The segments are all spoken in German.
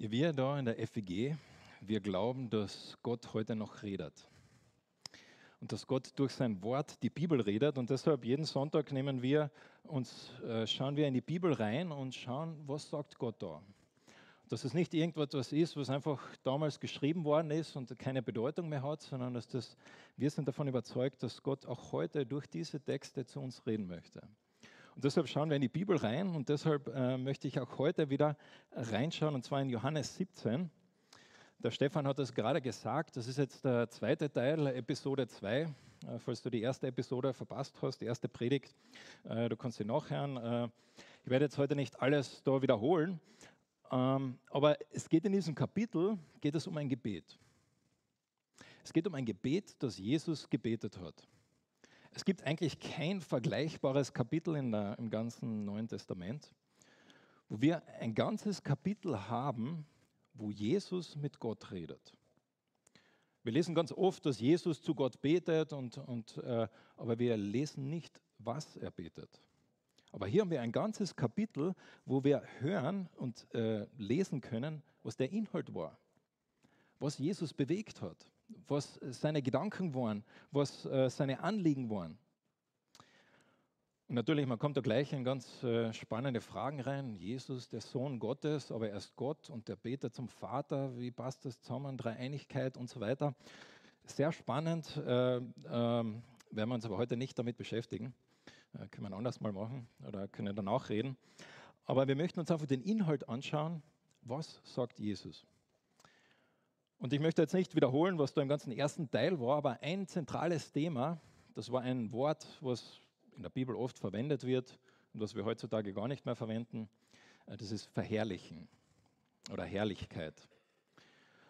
Wir da in der FEG, wir glauben, dass Gott heute noch redet. Und dass Gott durch sein Wort die Bibel redet. Und deshalb jeden Sonntag nehmen wir uns, äh, schauen wir in die Bibel rein und schauen, was sagt Gott da. Dass es nicht irgendetwas ist, was einfach damals geschrieben worden ist und keine Bedeutung mehr hat, sondern dass das, wir sind davon überzeugt, dass Gott auch heute durch diese Texte zu uns reden möchte. Und deshalb schauen wir in die Bibel rein und deshalb äh, möchte ich auch heute wieder reinschauen und zwar in Johannes 17. Der Stefan hat das gerade gesagt, das ist jetzt der zweite Teil, Episode 2. Äh, falls du die erste Episode verpasst hast, die erste Predigt, äh, du kannst sie nachhören. Äh, ich werde jetzt heute nicht alles da wiederholen, ähm, aber es geht in diesem Kapitel, geht es um ein Gebet. Es geht um ein Gebet, das Jesus gebetet hat. Es gibt eigentlich kein vergleichbares Kapitel der, im ganzen Neuen Testament, wo wir ein ganzes Kapitel haben, wo Jesus mit Gott redet. Wir lesen ganz oft, dass Jesus zu Gott betet, und, und, äh, aber wir lesen nicht, was er betet. Aber hier haben wir ein ganzes Kapitel, wo wir hören und äh, lesen können, was der Inhalt war, was Jesus bewegt hat was seine Gedanken waren, was äh, seine Anliegen waren. Und natürlich, man kommt da gleich in ganz äh, spannende Fragen rein. Jesus, der Sohn Gottes, aber er ist Gott und der betet zum Vater. Wie passt das zusammen? Dreieinigkeit und so weiter. Sehr spannend, äh, äh, werden wir uns aber heute nicht damit beschäftigen. Äh, können wir anders mal machen oder können danach reden. Aber wir möchten uns einfach den Inhalt anschauen. Was sagt Jesus? Und ich möchte jetzt nicht wiederholen, was da im ganzen ersten Teil war, aber ein zentrales Thema, das war ein Wort, was in der Bibel oft verwendet wird und was wir heutzutage gar nicht mehr verwenden, äh, das ist Verherrlichen oder Herrlichkeit.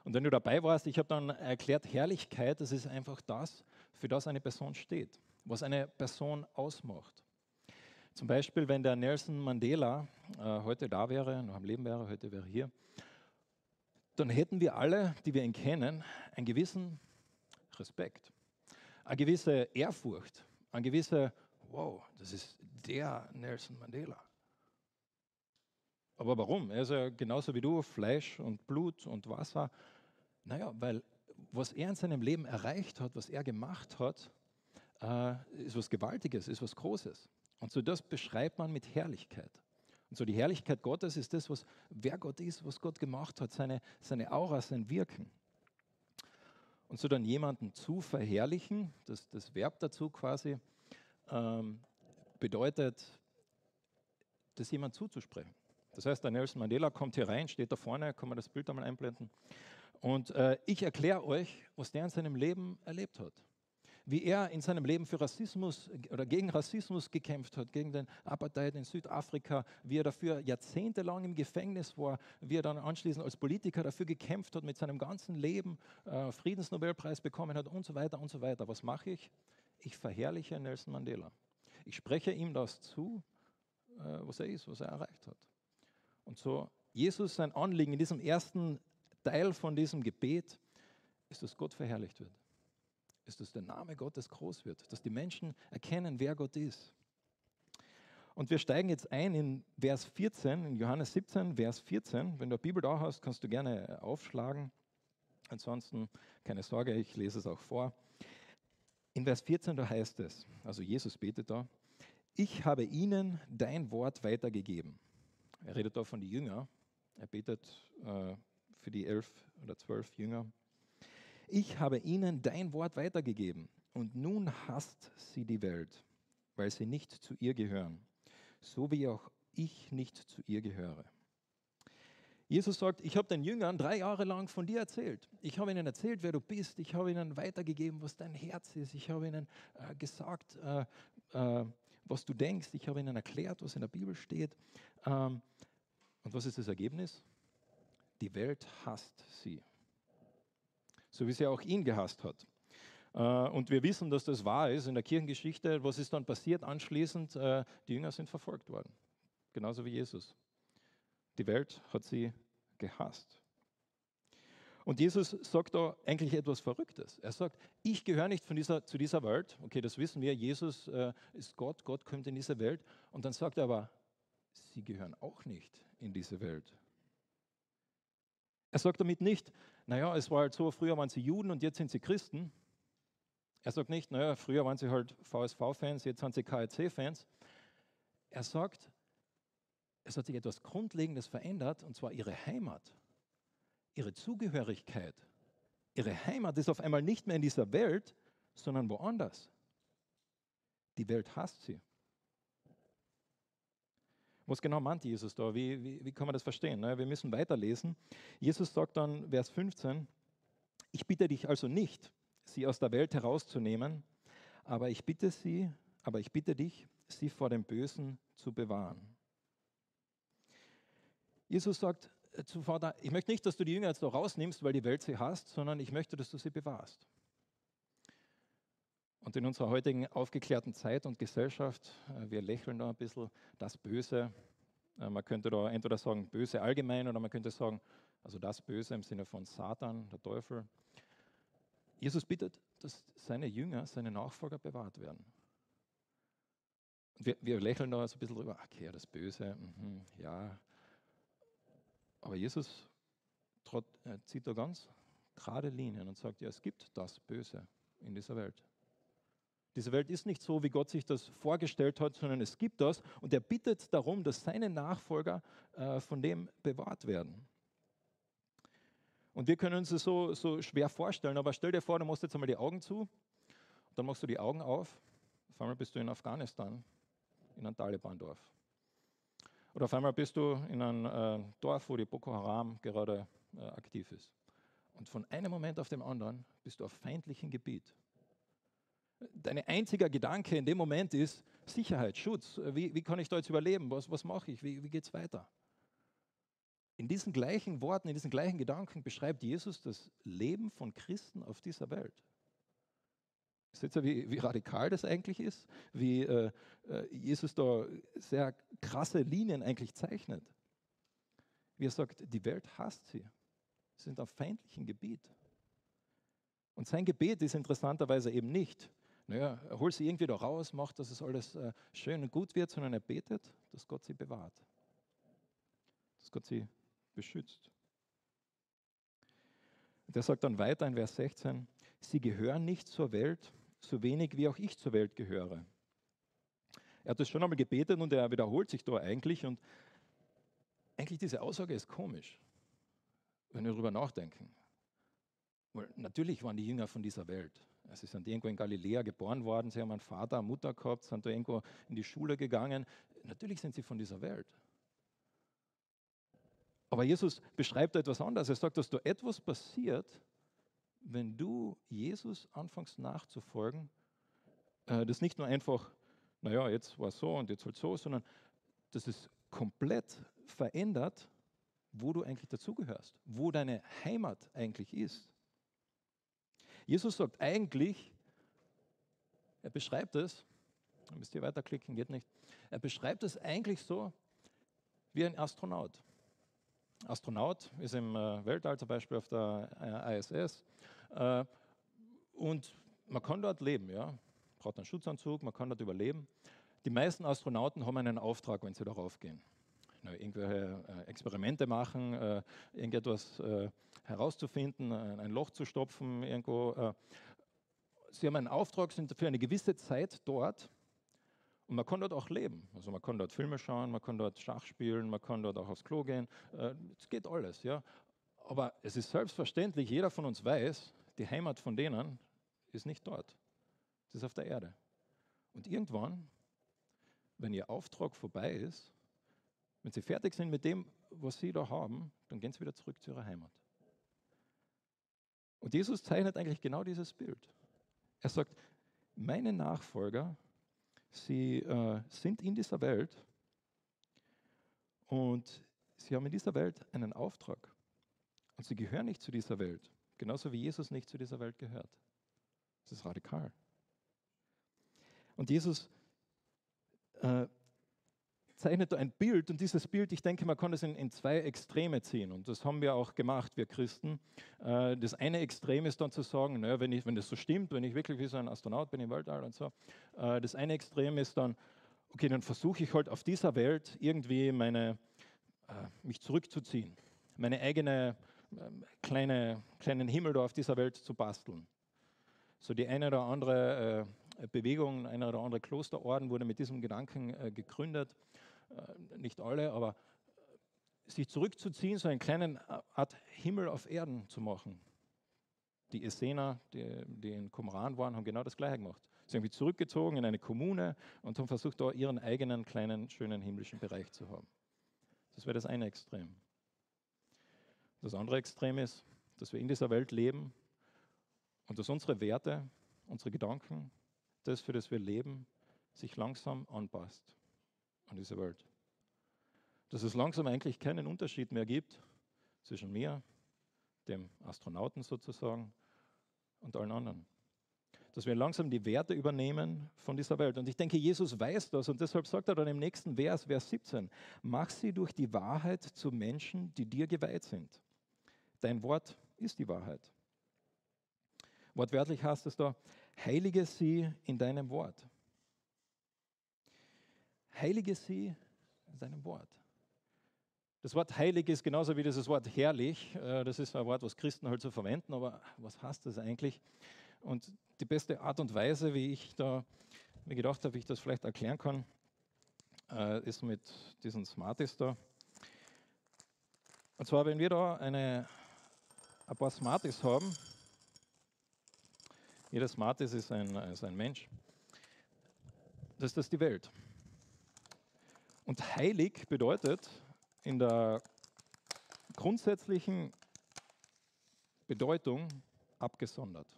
Und wenn du dabei warst, ich habe dann erklärt, Herrlichkeit, das ist einfach das, für das eine Person steht, was eine Person ausmacht. Zum Beispiel, wenn der Nelson Mandela äh, heute da wäre, noch am Leben wäre, heute wäre hier, dann hätten wir alle, die wir ihn kennen, einen gewissen Respekt, eine gewisse Ehrfurcht, eine gewisse, wow, das ist der Nelson Mandela. Aber warum? Er ist ja genauso wie du, Fleisch und Blut und Wasser. Naja, weil was er in seinem Leben erreicht hat, was er gemacht hat, äh, ist was Gewaltiges, ist was Großes. Und so das beschreibt man mit Herrlichkeit. Und so die Herrlichkeit Gottes ist das, was wer Gott ist, was Gott gemacht hat, seine, seine Aura, sein Wirken. Und so dann jemanden zu verherrlichen, das, das Verb dazu quasi, ähm, bedeutet, das jemand zuzusprechen. Das heißt, der Nelson Mandela kommt hier rein, steht da vorne, kann man das Bild einmal einblenden. Und äh, ich erkläre euch, was der in seinem Leben erlebt hat wie er in seinem Leben für Rassismus oder gegen Rassismus gekämpft hat, gegen den Apartheid in Südafrika, wie er dafür jahrzehntelang im Gefängnis war, wie er dann anschließend als Politiker dafür gekämpft hat, mit seinem ganzen Leben äh, Friedensnobelpreis bekommen hat und so weiter und so weiter. Was mache ich? Ich verherrliche Nelson Mandela. Ich spreche ihm das zu, äh, was er ist, was er erreicht hat. Und so Jesus sein Anliegen in diesem ersten Teil von diesem Gebet ist, dass Gott verherrlicht wird ist, dass der Name Gottes groß wird, dass die Menschen erkennen, wer Gott ist. Und wir steigen jetzt ein in Vers 14, in Johannes 17, Vers 14. Wenn du eine Bibel da hast, kannst du gerne aufschlagen. Ansonsten keine Sorge, ich lese es auch vor. In Vers 14, da heißt es, also Jesus betet da, ich habe ihnen dein Wort weitergegeben. Er redet da von den Jüngern. Er betet äh, für die elf oder zwölf Jünger ich habe ihnen dein Wort weitergegeben und nun hasst sie die Welt, weil sie nicht zu ihr gehören, so wie auch ich nicht zu ihr gehöre. Jesus sagt, ich habe den Jüngern drei Jahre lang von dir erzählt. Ich habe ihnen erzählt, wer du bist. Ich habe ihnen weitergegeben, was dein Herz ist. Ich habe ihnen äh, gesagt, äh, äh, was du denkst. Ich habe ihnen erklärt, was in der Bibel steht. Ähm, und was ist das Ergebnis? Die Welt hasst sie so wie sie auch ihn gehasst hat. Äh, und wir wissen, dass das wahr ist in der Kirchengeschichte. Was ist dann passiert anschließend? Äh, die Jünger sind verfolgt worden, genauso wie Jesus. Die Welt hat sie gehasst. Und Jesus sagt da eigentlich etwas Verrücktes. Er sagt, ich gehöre nicht dieser, zu dieser Welt. Okay, das wissen wir. Jesus äh, ist Gott, Gott kommt in diese Welt. Und dann sagt er aber, sie gehören auch nicht in diese Welt. Er sagt damit nicht, naja, es war halt so, früher waren sie Juden und jetzt sind sie Christen. Er sagt nicht, naja, früher waren sie halt VSV-Fans, jetzt sind sie KRC-Fans. Er sagt, es hat sich etwas Grundlegendes verändert, und zwar ihre Heimat, ihre Zugehörigkeit. Ihre Heimat ist auf einmal nicht mehr in dieser Welt, sondern woanders. Die Welt hasst sie. Was genau meint Jesus da? Wie, wie, wie kann man das verstehen? wir müssen weiterlesen. Jesus sagt dann, Vers 15, ich bitte dich also nicht, sie aus der Welt herauszunehmen, aber ich bitte sie, aber ich bitte dich, sie vor dem Bösen zu bewahren. Jesus sagt zu Vater, ich möchte nicht, dass du die Jünger jetzt da rausnimmst, weil die Welt sie hasst, sondern ich möchte, dass du sie bewahrst. Und in unserer heutigen aufgeklärten Zeit und Gesellschaft, äh, wir lächeln da ein bisschen, das Böse, äh, man könnte da entweder sagen böse allgemein oder man könnte sagen, also das Böse im Sinne von Satan, der Teufel. Jesus bittet, dass seine Jünger, seine Nachfolger bewahrt werden. Wir, wir lächeln da so ein bisschen drüber, okay, das Böse, mh, ja. Aber Jesus trot, äh, zieht da ganz gerade Linien und sagt, ja, es gibt das Böse in dieser Welt. Diese Welt ist nicht so, wie Gott sich das vorgestellt hat, sondern es gibt das und er bittet darum, dass seine Nachfolger äh, von dem bewahrt werden. Und wir können uns das so, so schwer vorstellen, aber stell dir vor, du machst jetzt einmal die Augen zu, dann machst du die Augen auf, auf einmal bist du in Afghanistan, in einem Taliban-Dorf. Oder auf einmal bist du in einem äh, Dorf, wo die Boko Haram gerade äh, aktiv ist. Und von einem Moment auf den anderen bist du auf feindlichem Gebiet. Dein einziger Gedanke in dem Moment ist Sicherheit, Schutz. Wie, wie kann ich da jetzt überleben? Was, was mache ich? Wie, wie geht es weiter? In diesen gleichen Worten, in diesen gleichen Gedanken beschreibt Jesus das Leben von Christen auf dieser Welt. Seht ihr, wie, wie radikal das eigentlich ist? Wie äh, äh, Jesus da sehr krasse Linien eigentlich zeichnet. Wie er sagt, die Welt hasst sie. Sie sind auf feindlichem Gebiet. Und sein Gebet ist interessanterweise eben nicht, naja, er holt sie irgendwie da raus, macht, dass es alles äh, schön und gut wird, sondern er betet, dass Gott sie bewahrt, dass Gott sie beschützt. Und er sagt dann weiter in Vers 16, sie gehören nicht zur Welt, so wenig wie auch ich zur Welt gehöre. Er hat das schon einmal gebetet und er wiederholt sich da eigentlich und eigentlich diese Aussage ist komisch, wenn wir darüber nachdenken. Weil natürlich waren die Jünger von dieser Welt. Sie sind irgendwo in Galiläa geboren worden, sie haben einen Vater, eine Mutter gehabt, sind da irgendwo in die Schule gegangen. Natürlich sind sie von dieser Welt. Aber Jesus beschreibt etwas anderes. Er sagt, dass da etwas passiert, wenn du Jesus anfängst nachzufolgen. Äh, das nicht nur einfach, naja, jetzt war es so und jetzt halt so, sondern dass es komplett verändert, wo du eigentlich dazugehörst, wo deine Heimat eigentlich ist. Jesus sagt eigentlich, er beschreibt es, müsst ihr weiterklicken, geht nicht, er beschreibt es eigentlich so wie ein Astronaut. Astronaut ist im äh, Weltall zum Beispiel auf der äh, ISS äh, und man kann dort leben, ja. braucht einen Schutzanzug, man kann dort überleben. Die meisten Astronauten haben einen Auftrag, wenn sie darauf gehen. Irgendwelche Experimente machen, irgendetwas herauszufinden, ein Loch zu stopfen irgendwo. Äh, sie haben einen Auftrag, sind für eine gewisse Zeit dort und man kann dort auch leben. Also man kann dort Filme schauen, man kann dort Schach spielen, man kann dort auch aufs Klo gehen. Äh, es geht alles, ja. Aber es ist selbstverständlich, jeder von uns weiß, die Heimat von denen ist nicht dort. Es ist auf der Erde. Und irgendwann, wenn ihr Auftrag vorbei ist, wenn sie fertig sind mit dem, was sie da haben, dann gehen sie wieder zurück zu ihrer Heimat. Und Jesus zeichnet eigentlich genau dieses Bild. Er sagt, meine Nachfolger, sie äh, sind in dieser Welt und sie haben in dieser Welt einen Auftrag. Und sie gehören nicht zu dieser Welt, genauso wie Jesus nicht zu dieser Welt gehört. Das ist radikal. Und Jesus äh, zeichnet ein Bild und dieses Bild, ich denke, man kann das in, in, zwei Extreme ziehen und das haben wir auch gemacht, wir Christen. Äh, das eine Extrem ist dann zu sagen, naja, wenn, ich, wenn das so stimmt, wenn ich wirklich wie so ein Astronaut bin im Weltall und so, äh, das eine Extrem ist dann, okay, dann versuche ich halt auf dieser Welt irgendwie meine, äh, mich zurückzuziehen, meine eigene kleine, kleinen Himmel da auf dieser Welt zu basteln. So die eine oder andere Bewegung, ein oder andere Klosterorden wurde mit diesem Gedanken äh, gegründet. Äh, nicht alle, aber sich zurückzuziehen, so einen kleinen Art Himmel auf Erden zu machen. Die Essener, die, die in Qumran waren, haben genau das Gleiche gemacht. Sie haben sich zurückgezogen in eine Kommune und haben versucht, da ihren eigenen kleinen, schönen himmlischen Bereich zu haben. Das wäre das eine Extrem. Das andere Extrem ist, dass wir in dieser Welt leben und dass unsere Werte, unsere Gedanken, das, für das wir leben, sich langsam anpasst an diese Welt. Dass es langsam eigentlich keinen Unterschied mehr gibt zwischen mir, dem Astronauten sozusagen, und allen anderen. Dass wir langsam die Werte übernehmen von dieser Welt. Und ich denke, Jesus weiß das und deshalb sagt er dann im nächsten Vers, Vers 17, mach sie durch die Wahrheit zu Menschen, die dir geweiht sind. Dein Wort ist die Wahrheit. Wortwörtlich heißt es da, heilige sie in deinem Wort. Heilige sie in deinem Wort. Das Wort heilig ist genauso wie dieses Wort herrlich. Äh, das ist ein Wort, was Christen halt so verwenden, aber was heißt das eigentlich? Und die beste Art und Weise, wie ich da mir gedacht habe, wie ich das vielleicht erklären kann, äh, ist mit diesen Smarties da. Und zwar, wenn wir da eine, ein paar Smarties haben, jeder Smarties ist ein, ist ein Mensch, das ist das die Welt. Und heilig bedeutet in der grundsätzlichen Bedeutung abgesondert.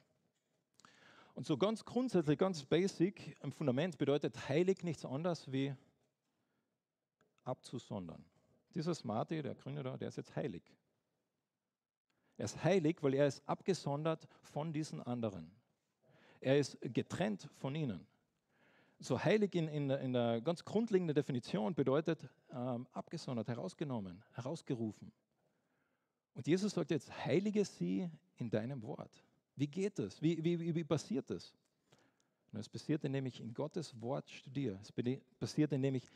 Und so ganz grundsätzlich, ganz basic im Fundament bedeutet heilig nichts anderes wie abzusondern. Dieser Smarty, der Grüne da, der ist jetzt heilig. Er ist heilig, weil er ist abgesondert von diesen anderen. Er ist getrennt von ihnen. So heilig in, in, in der ganz grundlegenden Definition bedeutet ähm, abgesondert, herausgenommen, herausgerufen. Und Jesus sagt jetzt, heilige sie in deinem Wort. Wie geht das? Wie, wie, wie passiert das? Es passiert, indem ich in Gottes Wort studiere. Es passiert, indem ich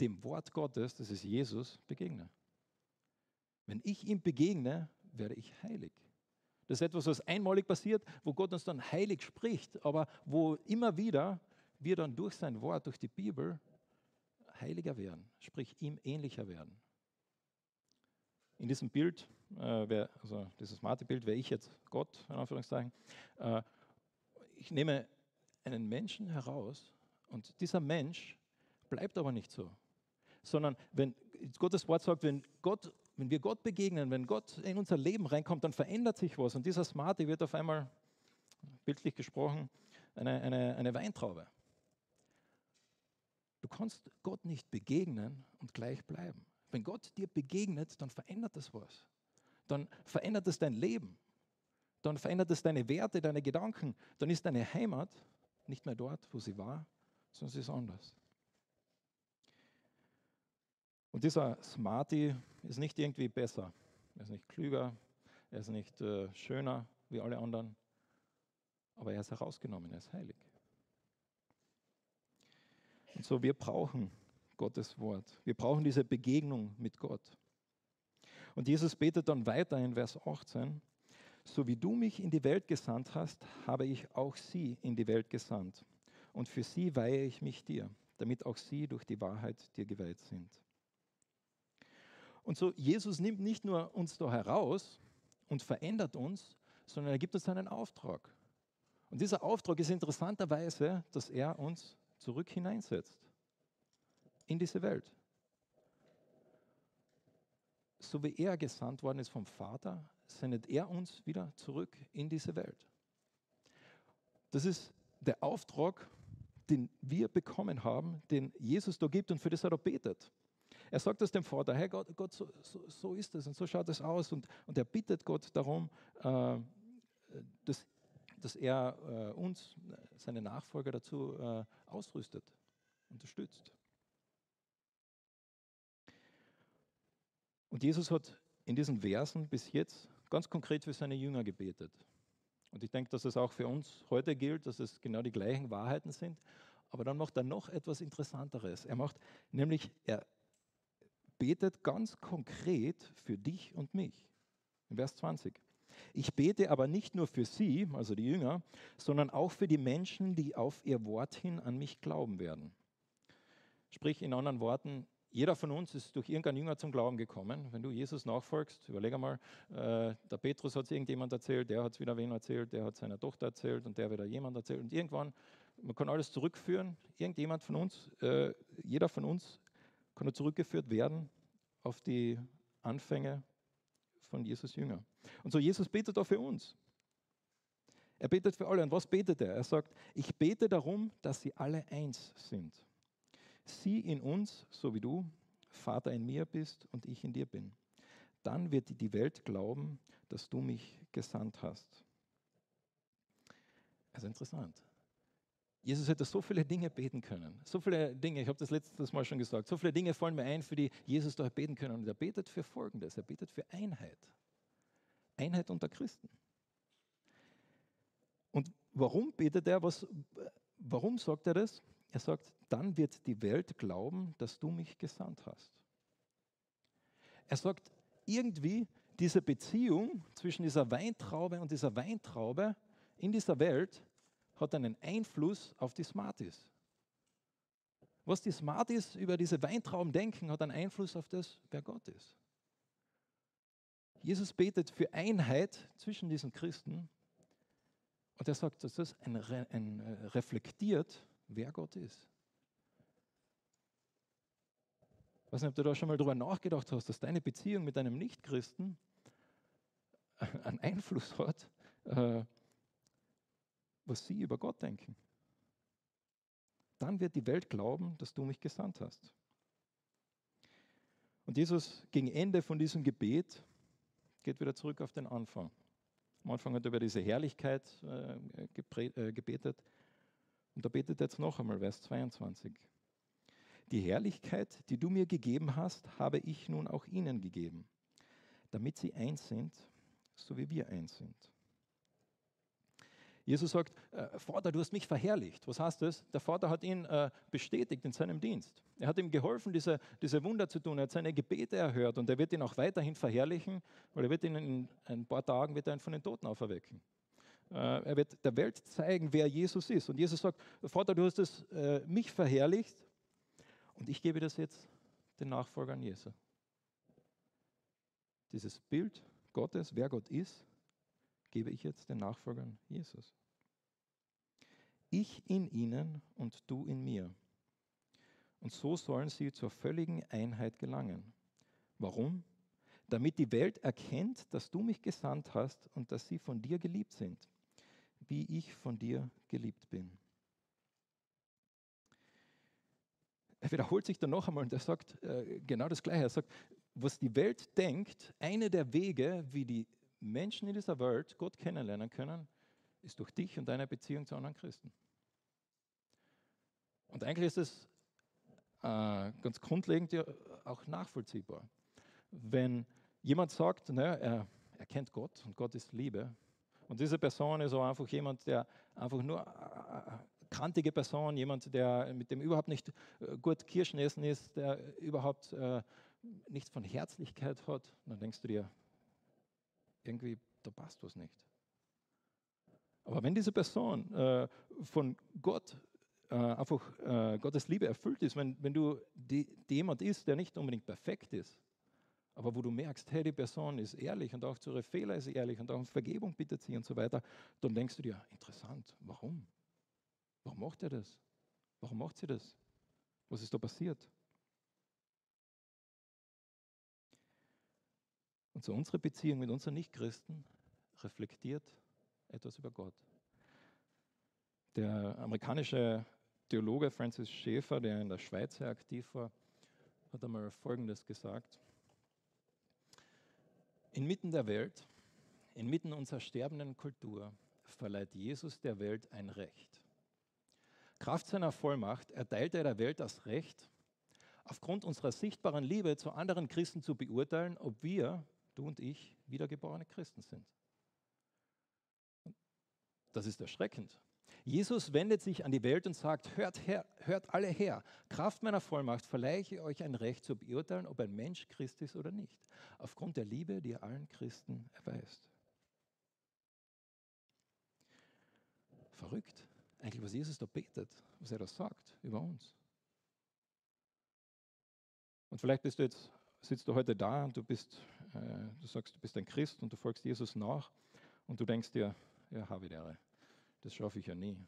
dem Wort Gottes, das ist Jesus, begegne. Wenn ich ihm begegne, werde ich heilig. Das ist etwas, was einmalig passiert, wo Gott uns dann heilig spricht, aber wo immer wieder wir dann durch sein Wort, durch die Bibel heiliger werden, sprich ihm ähnlicher werden. In diesem Bild, äh, wär, also dieses Mate-Bild, wäre ich jetzt Gott, in Anführungszeichen. Äh, ich nehme einen Menschen heraus und dieser Mensch bleibt aber nicht so, sondern wenn Gottes Wort sagt, wenn Gott wenn wir Gott begegnen, wenn Gott in unser Leben reinkommt, dann verändert sich was. Und dieser Smarty wird auf einmal, bildlich gesprochen, eine, eine, eine Weintraube. Du kannst Gott nicht begegnen und gleich bleiben. Wenn Gott dir begegnet, dann verändert das was. Dann verändert es dein Leben. Dann verändert es deine Werte, deine Gedanken. Dann ist deine Heimat nicht mehr dort, wo sie war, sondern sie ist anders. Und dieser Smarty ist nicht irgendwie besser. Er ist nicht klüger, er ist nicht äh, schöner wie alle anderen, aber er ist herausgenommen, er ist heilig. Und so, wir brauchen Gottes Wort. Wir brauchen diese Begegnung mit Gott. Und Jesus betet dann weiter in Vers 18, so wie du mich in die Welt gesandt hast, habe ich auch sie in die Welt gesandt. Und für sie weihe ich mich dir, damit auch sie durch die Wahrheit dir geweiht sind. Und so, Jesus nimmt nicht nur uns da heraus und verändert uns, sondern er gibt uns einen Auftrag. Und dieser Auftrag ist interessanterweise, dass er uns zurück hineinsetzt in diese Welt. So wie er gesandt worden ist vom Vater, sendet er uns wieder zurück in diese Welt. Das ist der Auftrag, den wir bekommen haben, den Jesus da gibt und für das er da betet. Er sagt es dem Vater, hey Gott, Gott so, so, so, ist es und so schaut es aus. Und, und er bittet Gott darum, äh, dass, dass er äh, uns, seine Nachfolger dazu äh, ausrüstet, unterstützt. Und Jesus hat in diesen Versen bis jetzt ganz konkret für seine Jünger gebetet. Und ich denke, dass es auch für uns heute gilt, dass es genau die gleichen Wahrheiten sind. Aber dann macht er noch etwas Interessanteres. Er macht nämlich, er betet ganz konkret für dich und mich. In Vers 20. Ich bete aber nicht nur für sie, also die Jünger, sondern auch für die Menschen, die auf ihr Wort hin an mich glauben werden. Sprich in anderen Worten, jeder von uns ist durch irgendeinen Jünger zum Glauben gekommen. Wenn du Jesus nachfolgst, überleg einmal, äh, der Petrus hat es irgendjemand erzählt, der hat es wieder wen erzählt, der hat seiner Tochter erzählt und der wieder jemand erzählt. Und irgendwann, man kann alles zurückführen, irgendjemand von uns, äh, jeder von uns kann zurückgeführt werden auf die Anfänge von Jesus Jünger. Und so Jesus betet auch für uns. Er betet für alle. Und was betet er? Er sagt, ich bete darum, dass sie alle eins sind sie in uns, so wie du, Vater, in mir bist und ich in dir bin. Dann wird die Welt glauben, dass du mich gesandt hast. Also interessant. Jesus hätte so viele Dinge beten können. So viele Dinge, ich habe das letztes Mal schon gesagt, so viele Dinge fallen mir ein, für die Jesus da beten können. Und er betet für Folgendes, er betet für Einheit. Einheit unter Christen. Und warum betet er? Was, warum sagt er das? Er sagt, dann wird die Welt glauben, dass du mich gesandt hast. Er sagt, irgendwie diese Beziehung zwischen dieser Weintraube und dieser Weintraube in dieser Welt hat einen Einfluss auf die Smarties. Was die Smarties über diese Weintrauben denken, hat einen Einfluss auf das, wer Gott ist. Jesus betet für Einheit zwischen diesen Christen und er sagt, dass das ein, ein, äh, reflektiert, wer Gott ist. Ich weiß nicht, ob du da schon mal drüber nachgedacht hast, dass deine Beziehung mit einem Nichtchristen einen Einfluss hat, äh, was sie über Gott denken. Dann wird die Welt glauben, dass du mich gesandt hast. Und Jesus gegen Ende von diesem Gebet geht wieder zurück auf den Anfang. Am Anfang hat er über diese Herrlichkeit äh, äh gebetet. Und da betet er jetzt noch einmal, Vers 22. Die Herrlichkeit, die du mir gegeben hast, habe ich nun auch ihnen gegeben, damit sie eins sind, so wie wir eins sind. Jesus sagt, äh, Vater, du hast mich verherrlicht. Was heißt das? Der Vater hat ihn äh, bestätigt in seinem Dienst. Er hat ihm geholfen, diese, diese Wunder zu tun. Er hat seine Gebete erhört und er wird ihn auch weiterhin verherrlichen, weil er wird ihn in ein paar Tagen wird er ihn von den Toten auferwecken. Äh, er wird der Welt zeigen, wer Jesus ist. Und Jesus sagt, Vater, du hast es, äh, mich verherrlicht und ich gebe das jetzt den Nachfolgern Jesu. Dieses Bild Gottes, wer Gott ist, gebe ich jetzt den Nachfolgern Jesus. Ich in ihnen und du in mir. Und so sollen sie zur völligen Einheit gelangen. Warum? Damit die Welt erkennt, dass du mich gesandt hast und dass sie von dir geliebt sind, wie ich von dir geliebt bin. er wiederholt sich dann noch einmal und er sagt äh, genau das Gleiche. Er sagt, was die Welt denkt, eine der Wege, wie die Menschen in dieser Welt Gott kennenlernen können, ist durch dich und deine Beziehung zu anderen Christen. Und eigentlich ist es äh, ganz grundlegend ja auch nachvollziehbar. Wenn jemand sagt, naja, er, er kennt Gott und Gott ist Liebe, und diese Person ist auch einfach jemand, der einfach nur äh, äh, kantige Person, jemand, der mit dem überhaupt nicht äh, gut Kirschen essen ist, der überhaupt äh, nichts von Herzlichkeit hat, dann denkst du dir, irgendwie, da passt was nicht. Aber wenn diese Person äh, von Gott äh, einfach äh, Gottes Liebe erfüllt ist, wenn, wenn du die, die jemand ist, der nicht unbedingt perfekt ist, aber wo du merkst, hey, die Person ist ehrlich und auch zu ihre Fehler ist ehrlich und auch um Vergebung bittet sie und so weiter, dann denkst du dir, interessant, warum? Warum macht er das? Warum macht sie das? Was ist da passiert? Und so unsere Beziehung mit unseren Nichtchristen reflektiert etwas über Gott. Der amerikanische Theologe Francis Schaeffer, der in der Schweiz sehr aktiv war, hat einmal Folgendes gesagt. Inmitten der Welt, inmitten unserer sterbenden Kultur, verleiht Jesus der Welt ein Recht. Kraft seiner Vollmacht erteilt er der Welt das Recht, aufgrund unserer sichtbaren Liebe zu anderen Christen zu beurteilen, ob wir, du und ich, wiedergeborene Christen sind. Das ist erschreckend. Jesus wendet sich an die Welt und sagt, hört, her, hört alle her. Kraft meiner Vollmacht verleihe ich euch ein Recht zu beurteilen, ob ein Mensch Christ ist oder nicht, aufgrund der Liebe, die er allen Christen erweist. Verrückt, eigentlich, was Jesus da betet, was er da sagt über uns. Und vielleicht bist du jetzt, sitzt du heute da und du bist, du sagst, du bist ein Christ und du folgst Jesus nach und du denkst dir, ja, habe ich Ehre. Das schaffe ich ja nie.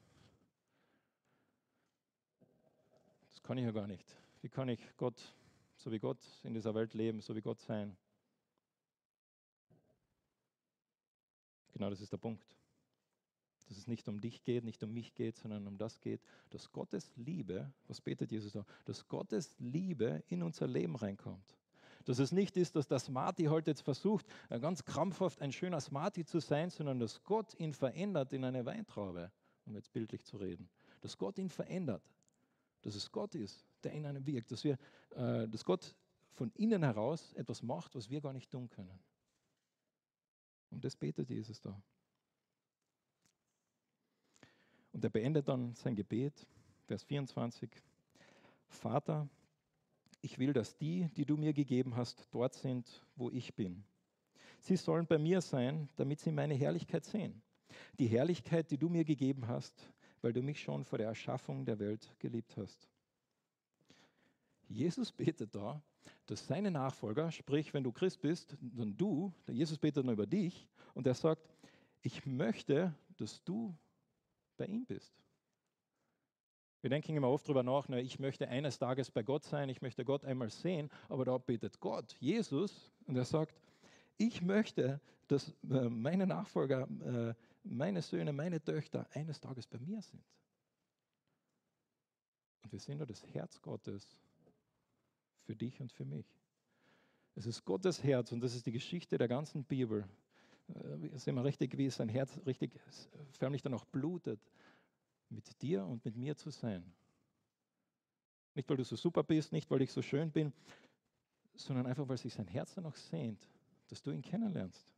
Das kann ich ja gar nicht. Wie kann ich Gott, so wie Gott in dieser Welt leben, so wie Gott sein? Genau das ist der Punkt. Dass es nicht um dich geht, nicht um mich geht, sondern um das geht, dass Gottes Liebe, was betet Jesus da, dass Gottes Liebe in unser Leben reinkommt. Dass es nicht ist, dass der Smarty heute halt jetzt versucht, ganz krampfhaft ein schöner Smarty zu sein, sondern dass Gott ihn verändert in eine Weintraube, um jetzt bildlich zu reden. Dass Gott ihn verändert. Dass es Gott ist, der in einem wirkt. Dass, wir, äh, dass Gott von innen heraus etwas macht, was wir gar nicht tun können. Und das betet Jesus da. Und er beendet dann sein Gebet, Vers 24. Vater, ich will, dass die, die du mir gegeben hast, dort sind, wo ich bin. Sie sollen bei mir sein, damit sie meine Herrlichkeit sehen. Die Herrlichkeit, die du mir gegeben hast, weil du mich schon vor der Erschaffung der Welt geliebt hast. Jesus betet da, dass seine Nachfolger, sprich, wenn du Christ bist, dann du, der Jesus betet dann über dich und er sagt, ich möchte, dass du bei ihm bist. Wir denken immer oft darüber nach, na, ich möchte eines Tages bei Gott sein, ich möchte Gott einmal sehen, aber da betet Gott, Jesus, und er sagt, ich möchte, dass äh, meine Nachfolger, äh, meine Söhne, meine Töchter eines Tages bei mir sind. Und wir sehen da das Herz Gottes für dich und für mich. Es ist Gottes Herz und das ist die Geschichte der ganzen Bibel. Äh, sehen wir richtig, wie sein Herz richtig förmlich dann auch blutet mit dir und mit mir zu sein. Nicht, weil du so super bist, nicht, weil ich so schön bin, sondern einfach, weil sich sein Herz danach sehnt, dass du ihn kennenlernst.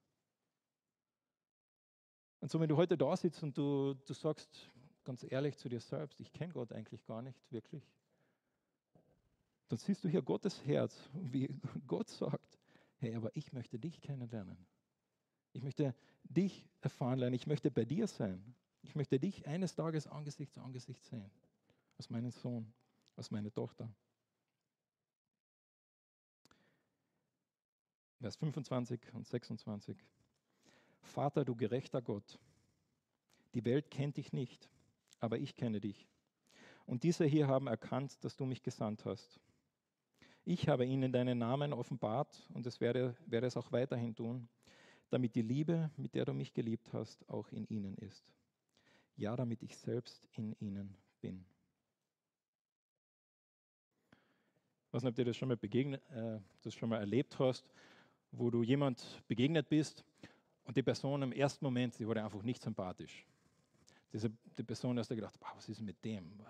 Und so, wenn du heute da sitzt und du, du sagst ganz ehrlich zu dir selbst, ich kenne Gott eigentlich gar nicht wirklich, dann siehst du hier Gottes Herz, wie Gott sagt, hey, aber ich möchte dich kennenlernen. Ich möchte dich erfahren lernen, ich möchte bei dir sein. Ich möchte dich eines Tages Angesicht zu Angesicht sehen, als meinen Sohn, als meine Tochter. Vers 25 und 26. Vater, du gerechter Gott, die Welt kennt dich nicht, aber ich kenne dich. Und diese hier haben erkannt, dass du mich gesandt hast. Ich habe ihnen deinen Namen offenbart und es werde, werde es auch weiterhin tun, damit die Liebe, mit der du mich geliebt hast, auch in ihnen ist ja, damit ich selbst in ihnen bin. Ich weiß nicht, ob dir das schon mal begegnet, äh, das schon mal erlebt hast, wo du jemand begegnet bist und die Person im ersten Moment, die wurde einfach nicht sympathisch. Diese, die Person hast du gedacht, wow, was ist mit dem?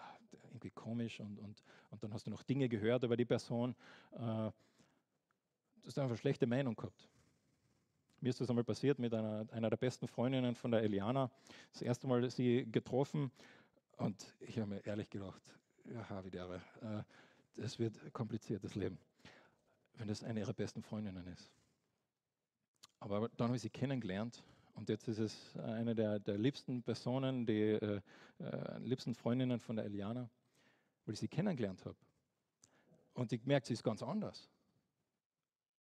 Irgendwie komisch und, und, und dann hast du noch Dinge gehört über die Person. Äh, du hast einfach schlechte Meinung gehabt. Mir ist das einmal passiert mit einer, einer der besten Freundinnen von der Eliana. Das erste Mal sie getroffen und ich habe mir ehrlich gedacht, ja, wie der, äh, das wird kompliziert, das Leben, wenn das eine ihrer besten Freundinnen ist. Aber dann habe ich sie kennengelernt und jetzt ist es eine der, der liebsten Personen, die äh, äh, liebsten Freundinnen von der Eliana, weil ich sie kennengelernt habe. Und ich merke, sie ist ganz anders.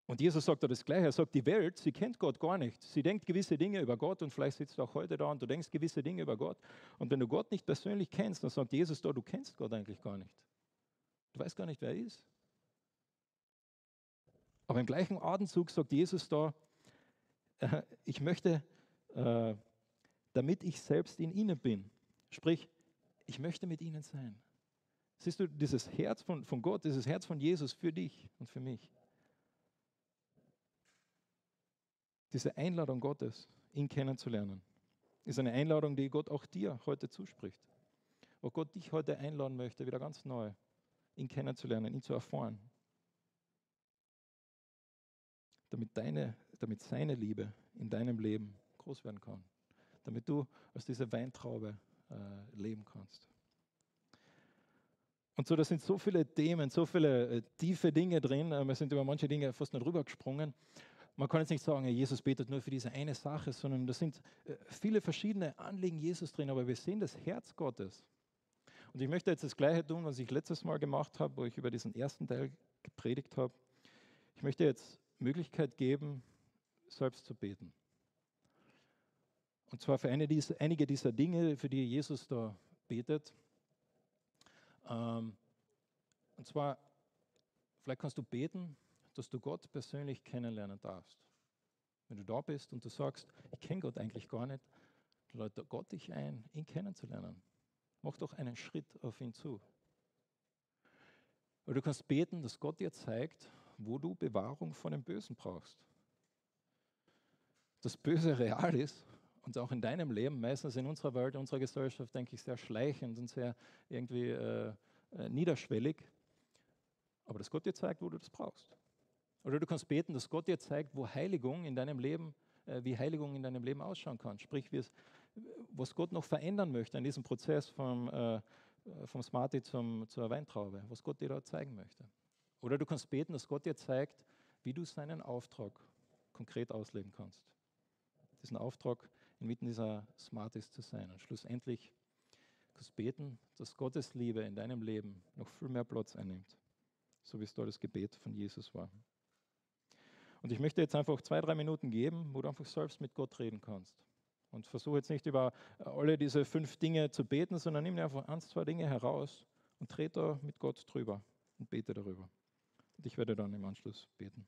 Und Jesus sagt da das Gleiche. Er sagt, die Welt, sie kennt Gott gar nicht. Sie denkt gewisse Dinge über Gott und vielleicht sitzt du auch heute da und du denkst gewisse Dinge über Gott. Und wenn du Gott nicht persönlich kennst, dann sagt Jesus da, du kennst Gott eigentlich gar nicht. Du weißt gar nicht, wer er ist. Aber im gleichen Atemzug sagt Jesus da, äh, ich möchte, äh, damit ich selbst in ihnen bin. Sprich, ich möchte mit ihnen sein. Siehst du, dieses Herz von, von Gott, dieses Herz von Jesus für dich und für mich. Diese Einladung Gottes, ihn kennenzulernen, ist eine Einladung, die Gott auch dir heute zuspricht. Wo Gott dich heute einladen möchte, wieder ganz neu, ihn kennenzulernen, ihn zu erfahren. Damit, deine, damit seine Liebe in deinem Leben groß werden kann. Damit du als diese Weintraube äh, leben kannst. Und so, da sind so viele Themen, so viele äh, tiefe Dinge drin. Äh, wir sind über manche Dinge fast nicht rübergesprungen. Man kann jetzt nicht sagen, Jesus betet nur für diese eine Sache, sondern da sind äh, viele verschiedene Anliegen Jesus drin, aber wir sehen das Herz Gottes. Und ich möchte jetzt das Gleiche tun, was ich letztes Mal gemacht habe, wo ich über diesen ersten Teil gepredigt habe. Ich möchte jetzt Möglichkeit geben, selbst zu beten. Und zwar für eine dieser, einige dieser Dinge, für die Jesus da betet. Ähm, und zwar, vielleicht kannst du beten, dass du Gott persönlich kennenlernen darfst. Wenn du da bist und du sagst, ich kenne Gott eigentlich gar nicht, lädt Gott dich ein, ihn kennenzulernen. Mach doch einen Schritt auf ihn zu. Oder du kannst beten, dass Gott dir zeigt, wo du Bewahrung von dem Bösen brauchst. Das Böse real ist und auch in deinem Leben, meistens in unserer Welt, in unserer Gesellschaft, denke ich, sehr schleichend und sehr irgendwie äh, äh, niederschwellig. Aber dass Gott dir zeigt, wo du das brauchst. Oder du kannst beten, dass Gott dir zeigt, wo Heiligung in deinem Leben, äh, wie Heiligung in deinem Leben ausschauen kann. Sprich, was Gott noch verändern möchte an diesem Prozess vom, äh, vom Smarty zum, zur Weintraube, was Gott dir da zeigen möchte. Oder du kannst beten, dass Gott dir zeigt, wie du seinen Auftrag konkret ausleben kannst. Diesen Auftrag inmitten dieser Smarties zu sein. Und schlussendlich kannst du beten, dass Gottes Liebe in deinem Leben noch viel mehr Platz einnimmt, so wie es da das Gebet von Jesus war. Und ich möchte jetzt einfach zwei, drei Minuten geben, wo du einfach selbst mit Gott reden kannst. Und versuche jetzt nicht über alle diese fünf Dinge zu beten, sondern nimm dir einfach eins, zwei Dinge heraus und trete da mit Gott drüber und bete darüber. Und ich werde dann im Anschluss beten.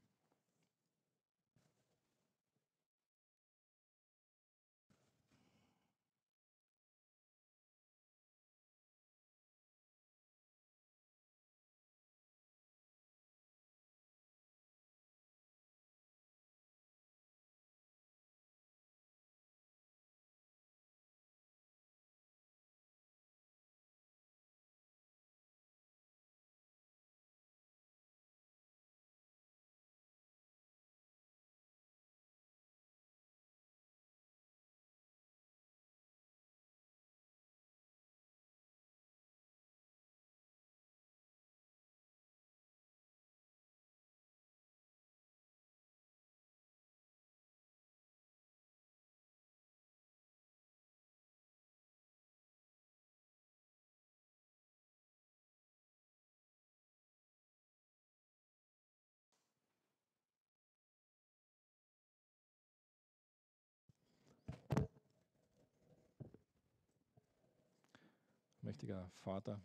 Mächtiger Vater,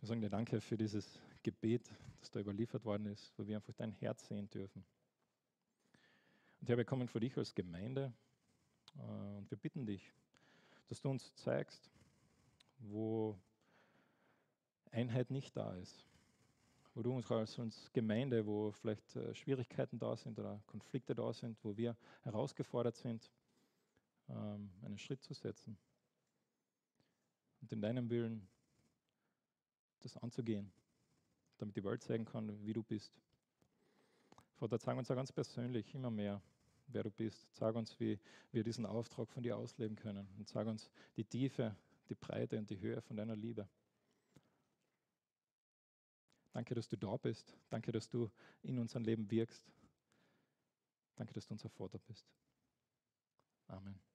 wir sagen dir Danke für dieses Gebet, das da überliefert worden ist, wo wir einfach dein Herz sehen dürfen. Und Herr, wir kommen vor dich als Gemeinde äh, und wir bitten dich, dass du uns zeigst, wo Einheit nicht da ist, wo du uns als Gemeinde, wo vielleicht äh, Schwierigkeiten da sind oder Konflikte da sind, wo wir herausgefordert sind, ähm, einen Schritt zu setzen und in deinem Willen das anzugehen, damit die Welt zeigen kann, wie du bist. Vater, zeig uns auch ganz persönlich immer mehr, wer du bist. Zeig uns, wie wir diesen Auftrag von dir ausleben können. Und zeig uns die Tiefe, die Breite und die Höhe von deiner Liebe. Danke, dass du da bist. Danke, dass du in unserem Leben wirkst. Danke, dass du unser Vater bist. Amen.